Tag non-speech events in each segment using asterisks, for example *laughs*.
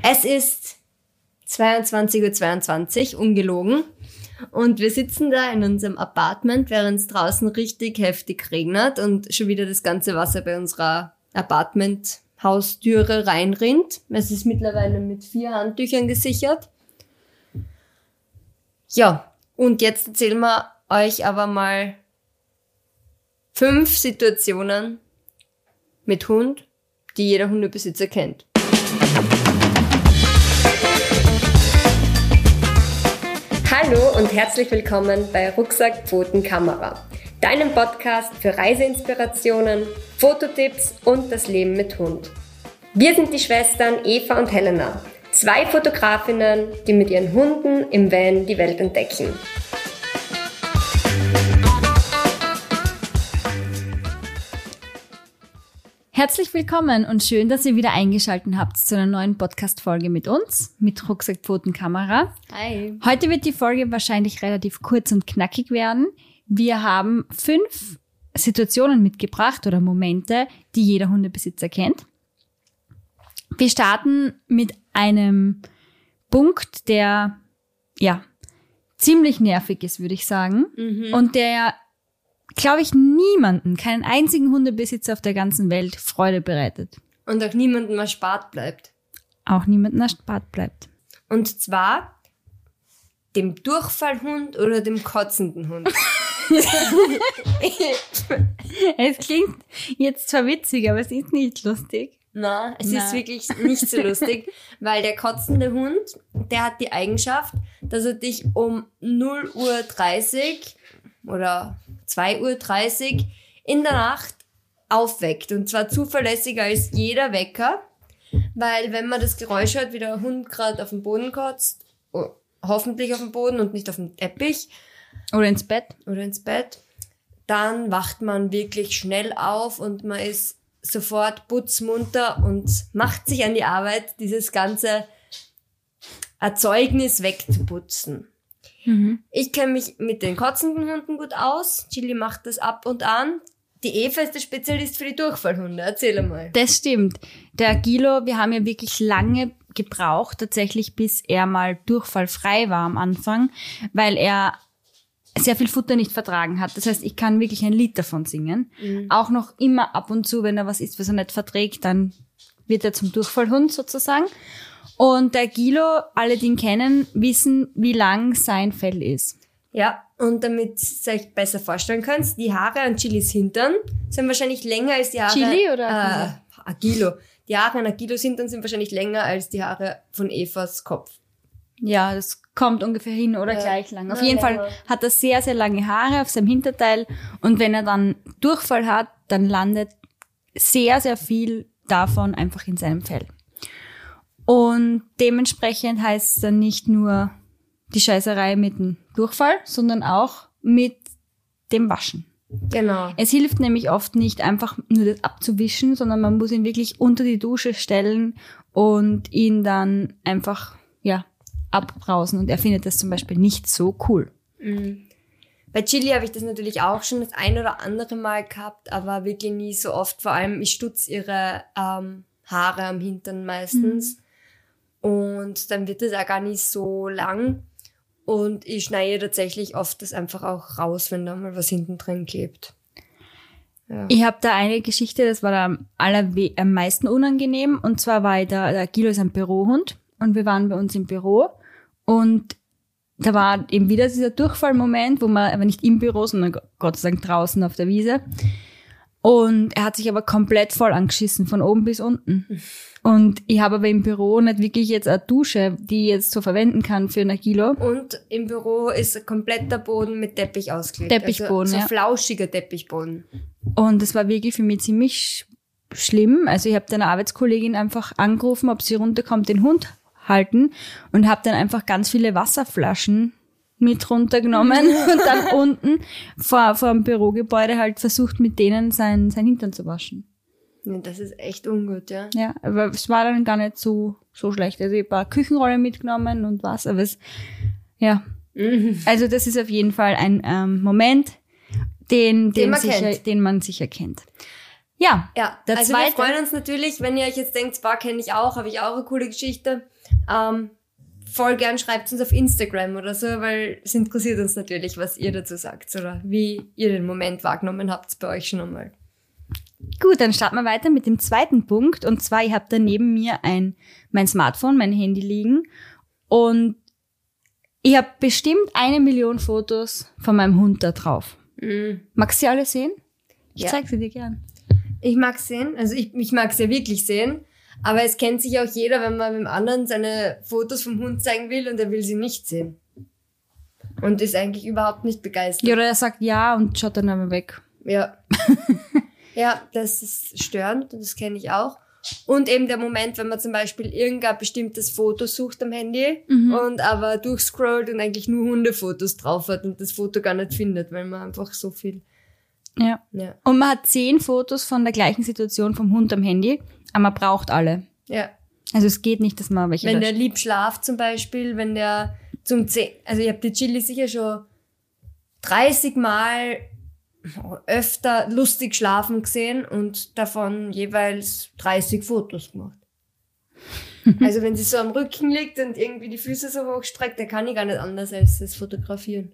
Es ist 22.22 Uhr, ungelogen. Und wir sitzen da in unserem Apartment, während es draußen richtig heftig regnet und schon wieder das ganze Wasser bei unserer Apartment-Haustüre reinrinnt. Es ist mittlerweile mit vier Handtüchern gesichert. Ja, und jetzt erzählen wir euch aber mal fünf Situationen mit Hund, die jeder Hundebesitzer kennt. Hallo und herzlich willkommen bei Rucksack Pfoten Kamera, deinem Podcast für Reiseinspirationen, Fototipps und das Leben mit Hund. Wir sind die Schwestern Eva und Helena, zwei Fotografinnen, die mit ihren Hunden im Van die Welt entdecken. Herzlich willkommen und schön, dass ihr wieder eingeschaltet habt zu einer neuen Podcast-Folge mit uns, mit Rucksackpfotenkamera. Hi. Heute wird die Folge wahrscheinlich relativ kurz und knackig werden. Wir haben fünf Situationen mitgebracht oder Momente, die jeder Hundebesitzer kennt. Wir starten mit einem Punkt, der, ja, ziemlich nervig ist, würde ich sagen. Und der glaube ich, niemanden, keinen einzigen Hundebesitzer auf der ganzen Welt Freude bereitet. Und auch niemandem erspart bleibt. Auch niemanden erspart bleibt. Und zwar dem Durchfallhund oder dem kotzenden Hund. *laughs* Es klingt jetzt zwar witzig, aber es ist nicht lustig. Na, es Na. ist wirklich nicht so lustig, *laughs* weil der kotzende Hund, der hat die Eigenschaft, dass er dich um 0 Uhr 30 oder 2 Uhr 30 in der Nacht aufweckt. Und zwar zuverlässiger als jeder Wecker, weil wenn man das Geräusch hört, wie der Hund gerade auf dem Boden kotzt, oh, hoffentlich auf dem Boden und nicht auf dem Teppich, Oder ins Bett. oder ins Bett, dann wacht man wirklich schnell auf und man ist sofort putzmunter und macht sich an die Arbeit, dieses ganze Erzeugnis wegzuputzen. Ich kenne mich mit den kotzenden Hunden gut aus. Chili macht das ab und an. Die Eva ist der Spezialist für die Durchfallhunde. Erzähl einmal. Das stimmt. Der Gilo, wir haben ja wirklich lange gebraucht, tatsächlich, bis er mal durchfallfrei war am Anfang, weil er sehr viel Futter nicht vertragen hat. Das heißt, ich kann wirklich ein Lied davon singen. Auch noch immer ab und zu, wenn er was isst, was er nicht verträgt, dann wird er zum Durchfallhund sozusagen. Und der Gilo, alle, die ihn kennen, wissen, wie lang sein Fell ist. Ja, und damit ihr euch besser vorstellen könnt, die Haare an Chilis Hintern sind wahrscheinlich länger als die Haare... Chili oder Äh, Agilo. Die Haare an Agilos Hintern sind wahrscheinlich länger als die Haare von Evas Kopf. Ja, das kommt ungefähr hin oder Ja. gleich lang. Auf Na, jeden Fall länger. hat er sehr, sehr lange Haare auf seinem Hinterteil und wenn er dann Durchfall hat, dann landet sehr, sehr viel davon einfach in seinem Fell. Und dementsprechend heißt es dann nicht nur die Scheißerei mit dem Durchfall, sondern auch mit dem Waschen. Genau. Es hilft nämlich oft nicht einfach nur das abzuwischen, sondern man muss ihn wirklich unter die Dusche stellen und ihn dann einfach, ja, abbrausen. Und er findet das zum Beispiel nicht so cool. Bei Chili habe ich das natürlich auch schon das ein oder andere Mal gehabt, aber wirklich nie so oft. Vor allem, ich stutz ihre ähm, Haare am Hintern meistens. Und dann wird es auch gar nicht so lang. Und ich schneide tatsächlich oft das einfach auch raus, wenn da mal was hinten drin klebt. Ja. Ich habe da eine Geschichte, das war da am, allerwe am meisten unangenehm. Und zwar war ich da, der Guido ist ein Bürohund und wir waren bei uns im Büro und da war eben wieder dieser Durchfallmoment, wo man aber nicht im Büro, sondern Gott sei Dank draußen auf der Wiese. Und er hat sich aber komplett voll angeschissen, von oben bis unten. Und ich habe aber im Büro nicht wirklich jetzt eine Dusche, die ich jetzt so verwenden kann für ein Kilo. Und im Büro ist komplett der Boden mit Teppich ausgelegt. Teppichboden, also, so ja. flauschiger Teppichboden. Und das war wirklich für mich ziemlich sch- schlimm. Also ich habe dann eine Arbeitskollegin einfach angerufen, ob sie runterkommt, den Hund halten und habe dann einfach ganz viele Wasserflaschen mit runtergenommen *laughs* und dann unten vor, vor dem Bürogebäude halt versucht, mit denen sein, sein Hintern zu waschen. Ja, das ist echt ungut, ja. Ja, aber es war dann gar nicht so, so schlecht. Also ich habe ein paar Küchenrollen mitgenommen und was, aber es, ja. Also das ist auf jeden Fall ein ähm, Moment, den, den, man sicher, den man sicher kennt. Ja, Ja, Der also zweite- wir freuen uns natürlich, wenn ihr euch jetzt denkt, Spa kenne ich auch, habe ich auch eine coole Geschichte. Ähm, voll gern schreibt uns auf Instagram oder so, weil es interessiert uns natürlich, was ihr dazu sagt oder wie ihr den Moment wahrgenommen habt bei euch schon einmal. Gut, dann starten wir weiter mit dem zweiten Punkt. Und zwar, ich habe da neben mir ein, mein Smartphone, mein Handy liegen. Und ich habe bestimmt eine Million Fotos von meinem Hund da drauf. Magst du sie alle sehen? Ich Ja. zeig sie dir gern. Ich mag sehen, also ich, ich mag es ja wirklich sehen, aber es kennt sich auch jeder, wenn man dem anderen seine Fotos vom Hund zeigen will und er will sie nicht sehen. Und ist eigentlich überhaupt nicht begeistert. Ja, oder er sagt ja und schaut dann aber weg. Ja. *laughs* ja, das ist störend, das kenne ich auch. Und eben der Moment, wenn man zum Beispiel irgendein bestimmtes Foto sucht am Handy und aber durchscrollt und eigentlich nur Hundefotos drauf hat und das Foto gar nicht findet, weil man einfach so viel. Ja. Ja. Und man hat zehn Fotos von der gleichen Situation vom Hund am Handy, aber man braucht alle. Ja. Also es geht nicht, dass man welche Wenn der lieb schlaft zum Beispiel, wenn der zum Zehn, also ich habe die Chili sicher schon 30 Mal öfter lustig schlafen gesehen und davon jeweils 30 Fotos gemacht. *laughs* Also wenn sie so am Rücken liegt und irgendwie die Füße so hochstreckt, dann kann ich gar nicht anders als das fotografieren.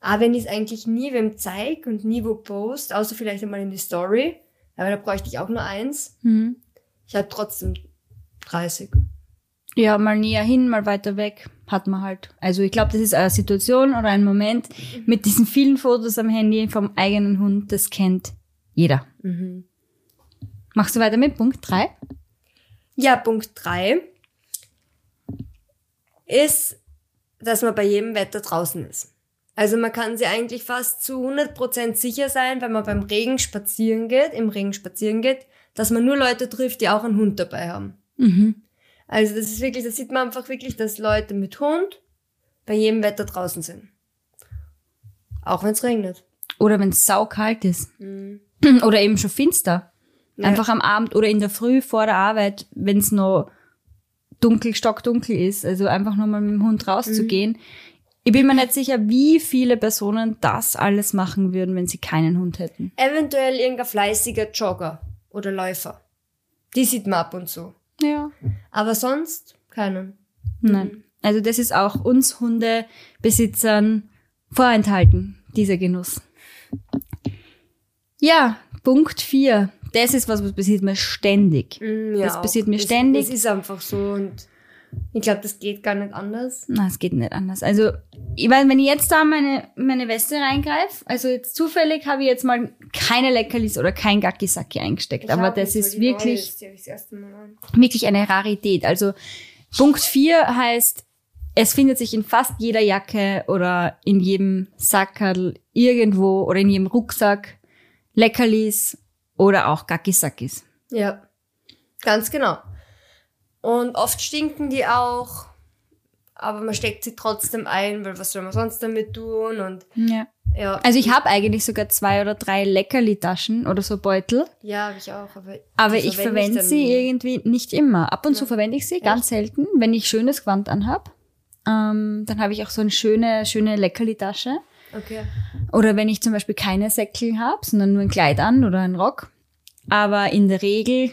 Aber wenn ich es eigentlich nie wem zeig und nie wo post, außer vielleicht einmal in die Story, aber da bräuchte ich auch nur eins. Mhm. Ich habe trotzdem 30. Ja, mal näher hin, mal weiter weg, hat man halt. Also ich glaube, das ist eine Situation oder ein Moment mit diesen vielen Fotos am Handy vom eigenen Hund, das kennt jeder. Machst du weiter mit Punkt 3? Ja, Punkt drei ist, dass man bei jedem Wetter draußen ist. Also man kann sich eigentlich fast zu 100% sicher sein, wenn man beim Regen spazieren geht, im Regen spazieren geht, dass man nur Leute trifft, die auch einen Hund dabei haben. Mhm. Also das ist wirklich, das sieht man einfach wirklich, dass Leute mit Hund bei jedem Wetter draußen sind. Auch wenn es regnet. Oder wenn es saukalt ist. *clears throat* Oder eben schon finster. Ja. Einfach am Abend oder in der Früh vor der Arbeit, wenn es noch dunkel, stockdunkel ist. Also einfach nur mal mit dem Hund rauszugehen. Ich bin mir nicht sicher, wie viele Personen das alles machen würden, wenn sie keinen Hund hätten. Eventuell irgendein fleißiger Jogger oder Läufer. Die sieht man ab und zu. Ja. Aber sonst keinen. Nein. Also das ist auch uns Hundebesitzern vorenthalten, dieser Genuss. Ja, Punkt 4. Das ist was, was passiert mir ständig. Mm, ja, Das passiert mir ständig. Das ist einfach so und ich glaube, das geht gar nicht anders. Na, es geht nicht anders. Also, ich weiß, wenn ich jetzt da meine, meine Weste reingreife, also jetzt zufällig habe ich jetzt mal keine Leckerlis oder kein Gackisacki eingesteckt, Ich aber das ist wirklich, ist, wirklich eine Rarität. Also, Punkt 4 heißt, es findet sich in fast jeder Jacke oder in jedem Sackerl irgendwo oder in jedem Rucksack Leckerlis oder auch Gackisakis. Ja, ganz genau. Und oft stinken die auch, aber man steckt sie trotzdem ein, weil was soll man sonst damit tun? Und Ja. ja, Also ich habe eigentlich sogar zwei oder drei Leckerli-Taschen oder so Beutel. ja, habe ich auch. Aber, Aber ich verwende sie nie. irgendwie nicht immer. Ab und zu verwende ich sie, ganz selten, wenn ich schönes Gewand anhab. Ähm, dann habe ich auch so eine schöne, schöne Leckerli-Tasche. Okay. Oder wenn ich zum Beispiel keine Säckel habe, sondern nur ein Kleid an oder einen Rock. Aber in der Regel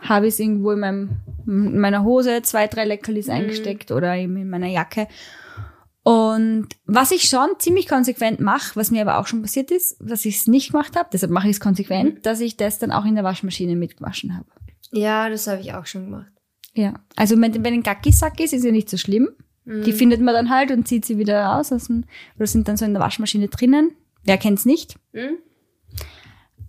habe ich es irgendwo in, meinem, in meiner Hose, zwei, drei Leckerlis eingesteckt oder eben in meiner Jacke. Und was ich schon ziemlich konsequent mache, was mir aber auch schon passiert ist, dass ich es nicht gemacht habe, deshalb mache ich es konsequent, dass ich das dann auch in der Waschmaschine mitgewaschen habe. Ja, das habe ich auch schon gemacht. Ja. Also wenn, wenn ein Gackisack ist, ist ja nicht so schlimm. Die findet man dann halt und zieht sie wieder raus. Aus dem, oder sind dann so in der Waschmaschine drinnen. Wer kennt's nicht? Hm?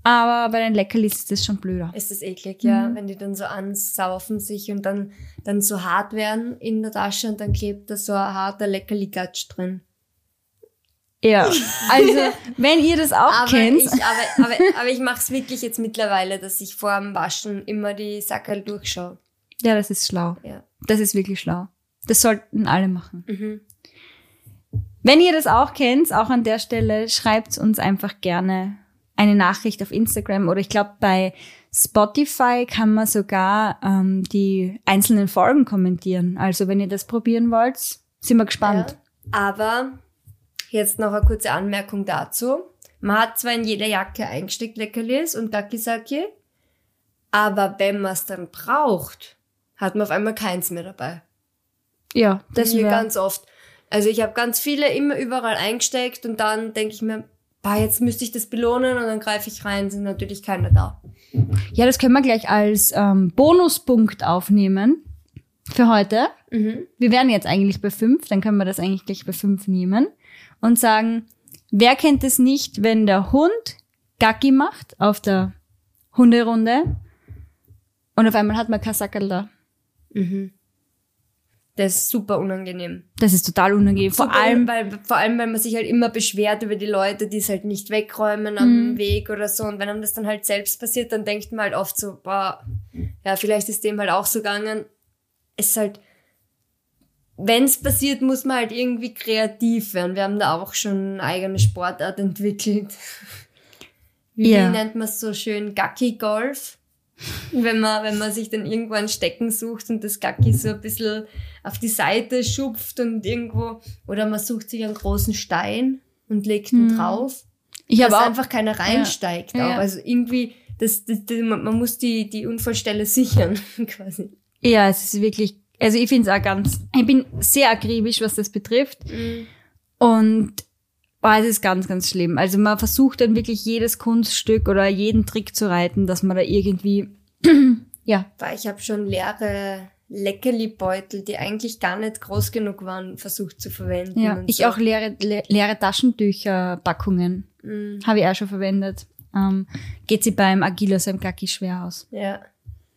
Aber bei den Leckerlis ist das schon blöder. Ist das eklig, ja, Mhm. wenn die dann so ansaufen sich und dann, dann so hart werden in der Tasche und dann klebt da so ein harter Leckerli-Gatsch drin. Ja. *laughs* Also, wenn ihr das auch Aber kennt. ich, aber, aber, aber ich mache es wirklich jetzt mittlerweile, dass ich vor dem Waschen immer die Sackerl durchschaue. ja, das ist schlau. Ja. Das ist wirklich schlau. Das sollten alle machen. Mhm. Wenn ihr das auch kennt, auch an der Stelle, schreibt uns einfach gerne eine Nachricht auf Instagram oder ich glaube bei Spotify kann man sogar ähm, die einzelnen Folgen kommentieren. Also wenn ihr das probieren wollt, sind wir gespannt. Ja. Aber jetzt noch eine kurze Anmerkung dazu. Man hat zwar in jeder Jacke eingesteckt Leckerlis und Gakisaki, aber wenn man es dann braucht, hat man auf einmal keins mehr dabei. Ja, Das das mir ganz oft. Also ich habe ganz viele immer überall eingesteckt und dann denke ich mir, bah, jetzt müsste ich das belohnen und dann greife ich rein, sind natürlich keine da. Ja, das können wir gleich als ähm, Bonuspunkt aufnehmen für heute. Mhm. Wir wären jetzt eigentlich bei fünf, dann können wir das eigentlich gleich bei fünf nehmen und sagen, wer kennt es nicht, wenn der Hund Gacki macht auf der Hunderunde und auf einmal hat man kein Sackerl da. Mhm. Das ist super unangenehm. Das ist total unangenehm. Vor Super allem, un- weil, vor allem, weil man sich halt immer beschwert über die Leute, die es halt nicht wegräumen am Weg oder so. Und wenn einem das dann halt selbst passiert, dann denkt man halt oft so, boah, ja, vielleicht ist dem halt auch so gegangen. Es ist halt, wenn es passiert, muss man halt irgendwie kreativ werden. Wir haben da auch schon eine eigene Sportart entwickelt. Wie Ja. nennt man es so schön? Gacki-Golf. Wenn man, wenn man sich dann irgendwo ein Stecken sucht und das Gacki so ein bisschen auf die Seite schupft und irgendwo, oder man sucht sich einen großen Stein und legt ihn drauf, ich dass auch, einfach keiner reinsteigt. Ja. Auch. Also irgendwie, das, das, das, man muss die, die Unfallstelle sichern, *laughs* quasi. ja, es ist wirklich, also ich finde es auch ganz, ich bin sehr akribisch, was das betrifft. Und boah, es ist ganz, ganz schlimm. Also man versucht dann wirklich jedes Kunststück oder jeden Trick zu reiten, dass man da irgendwie, *clears throat* ja, Weil ich habe schon leere Leckerli-Beutel, die eigentlich gar nicht groß genug waren, versucht zu verwenden. ja. und Ich so. auch leere, le leere Taschentücher-Packungen Mm, habe ich auch schon verwendet. Ähm, geht sie beim Agilos im Gacki schwer aus. Ja.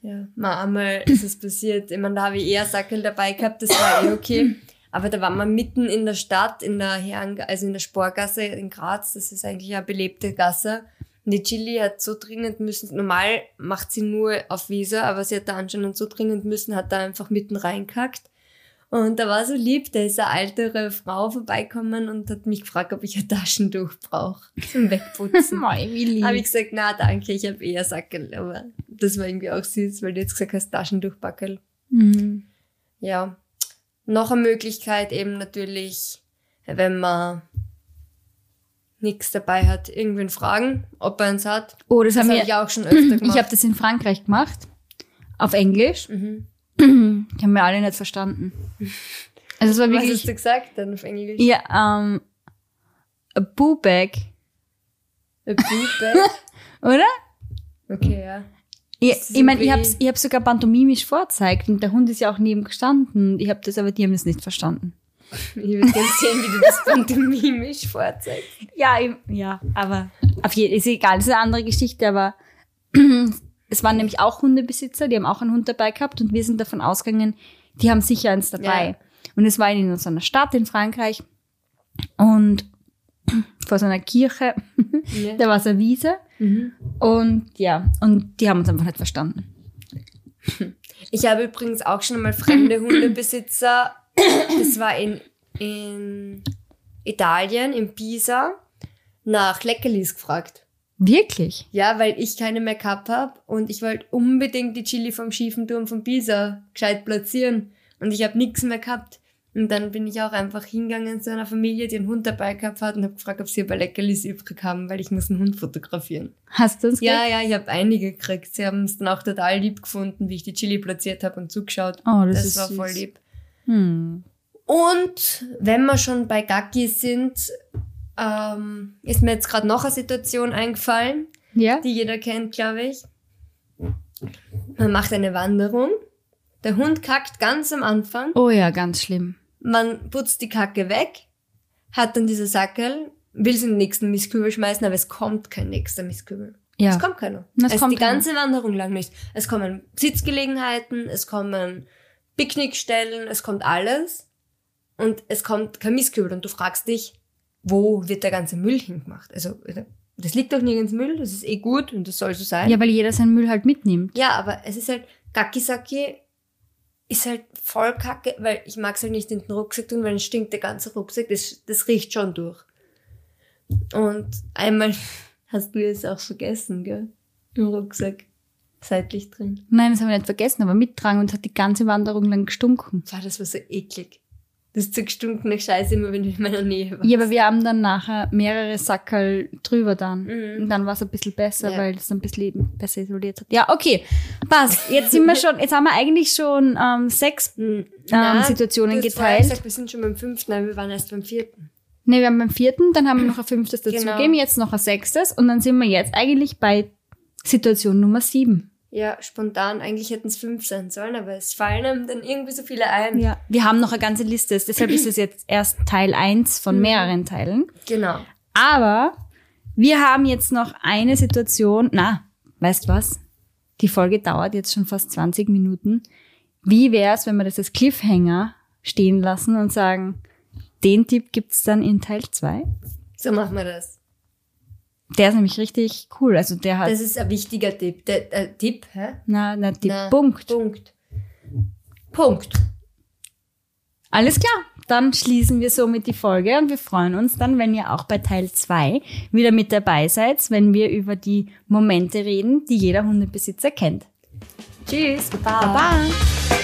Ja, mal einmal ist es passiert. Ich meine, da habe ich eher Sackel dabei gehabt, das war eh okay. Aber da waren wir mitten in der Stadt, in der Herren, also in der Sporgasse in Graz. Das ist eigentlich eine belebte Gasse. Und die Chili hat so dringend müssen, normal macht sie nur auf Wiese, aber sie hat da anscheinend so dringend müssen, hat da einfach mitten reinkackt. Und da war so lieb, da ist eine ältere Frau vorbeikommen und hat mich gefragt, ob ich ein Taschentuch brauche zum Wegputzen. *laughs* Mei, wie lieb. Habe ich gesagt, na danke, ich habe eher Sackel. Aber das war irgendwie auch süß, weil du jetzt gesagt hast, Taschentuchbackel. Mhm. Ja. Noch eine Möglichkeit eben natürlich, wenn man nichts dabei hat, irgendwen fragen, ob er eins hat. Oh, das, Das habe wir, ich auch schon öfter *clears throat* ich gemacht. habe das in Frankreich gemacht. Auf Englisch. mhm. Die haben wir alle nicht verstanden. *laughs* Also es war Was hast wirklich, du gesagt dann auf Englisch? ja, ähm, a boo bag, A Bube. *laughs* oder? Okay, ja. Ich, ich meine, ich habe ich hab sogar pantomimisch vorzeigt und der Hund ist ja auch neben gestanden. Ich habe das, aber die haben das nicht verstanden. Ich würde gerne sehen, wie du das pantomimisch *laughs* vorzeigst. Ja, ja, aber auf jeden ist egal, das ist eine andere Geschichte, aber *clears throat* es waren nämlich auch Hundebesitzer, die haben auch einen Hund dabei gehabt und wir sind davon ausgegangen, die haben sicher eins dabei. Ja. Und es war in so einer Stadt in Frankreich und *clears throat* vor so einer Kirche, *laughs* Ja. da war so eine Wiese Mhm. und ja, und die haben uns einfach nicht verstanden. Ich habe übrigens auch schon einmal fremde *clears throat* Hundebesitzer, das war in, in Italien, in Pisa, nach Leckerlis gefragt. Wirklich? Ja, weil ich keine mehr gehabt habe und ich wollte unbedingt die Chili vom schiefen Turm von Pisa gescheit platzieren und ich habe nichts mehr gehabt. Und dann bin ich auch einfach hingegangen zu einer Familie, die einen Hund dabei gehabt hat und habe gefragt, ob sie ein paar Leckerlis übrig haben, weil ich muss einen Hund fotografieren. Hast du uns Ja, ja, ich habe einige gekriegt. Sie haben es dann auch total lieb gefunden, wie ich die Chili platziert habe und zugeschaut. Oh, das, Das, ist war süß. voll lieb. Hm. Und wenn wir schon bei Gacki sind, ähm, ist mir jetzt gerade noch eine Situation eingefallen, Ja? die jeder kennt, glaube ich. Man macht eine Wanderung. Der Hund kackt ganz am Anfang. Oh ja, ganz schlimm. Man putzt die Kacke weg, hat dann diese Sackel, will sie in den nächsten Mistkübel schmeißen, aber es kommt kein nächster Mistkübel. Ja. Es kommt keiner. Es Es, kommt die keiner. ganze Wanderung lang nicht. Es kommen Sitzgelegenheiten, es kommen Picknickstellen, es kommt alles. Und es kommt kein Mistkübel. Und du fragst dich, wo wird der ganze Müll hingemacht? Also, das liegt doch nirgends Müll, das ist eh gut und das soll so sein. Ja, weil jeder seinen Müll halt mitnimmt. Ja, aber es ist halt, Gakisaki ist halt voll kacke, weil ich mag es halt nicht in den Rucksack tun, weil es stinkt der ganze Rucksack, das, das riecht schon durch. Und einmal *laughs* hast du es auch vergessen, gell? Im Rucksack. Seitlich drin. Nein, das haben wir nicht vergessen, aber mittragen und es hat die ganze Wanderung lang gestunken. Boah, das war so eklig. Das ist gestunken Scheiße immer, wenn du in meiner Nähe warst. Ja, aber wir haben dann nachher mehrere Sackerl drüber dann. Und dann war es ein bisschen besser, Ja. weil es ein bisschen besser isoliert hat. Ja, okay. Passt. Jetzt sind wir schon, jetzt haben wir eigentlich schon ähm, sechs. Hm. Situationen du hast vorher geteilt. Gesagt, wir sind schon beim fünften, aber wir waren erst beim vierten. Ne, wir haben beim vierten, dann haben wir noch ein fünftes dazugegeben, Genau. jetzt noch ein sechstes und dann sind wir jetzt eigentlich bei Situation Nummer sieben. Ja, spontan. Eigentlich hätten es fünf sein sollen, aber es fallen einem dann irgendwie so viele ein. Ja. Wir haben noch eine ganze Liste, deshalb ist es jetzt erst Teil eins von mehreren Teilen. Genau. Aber wir haben jetzt noch eine Situation. Na, weißt was? Die Folge dauert jetzt schon fast 20 Minuten. Wie wäre es, wenn wir das als Cliffhanger stehen lassen und sagen, den Tipp gibt's dann in Teil 2? So machen wir das. Der ist nämlich richtig cool. Also der hat, Das ist ein wichtiger Tipp. Der, äh, Tipp, hä? na, na, die Na, Punkt. Punkt. Punkt. Alles klar. Dann schließen wir somit die Folge und wir freuen uns dann, wenn ihr auch bei Teil 2 wieder mit dabei seid, wenn wir über die Momente reden, die jeder Hundebesitzer kennt. Tschüss. Baba. Baba.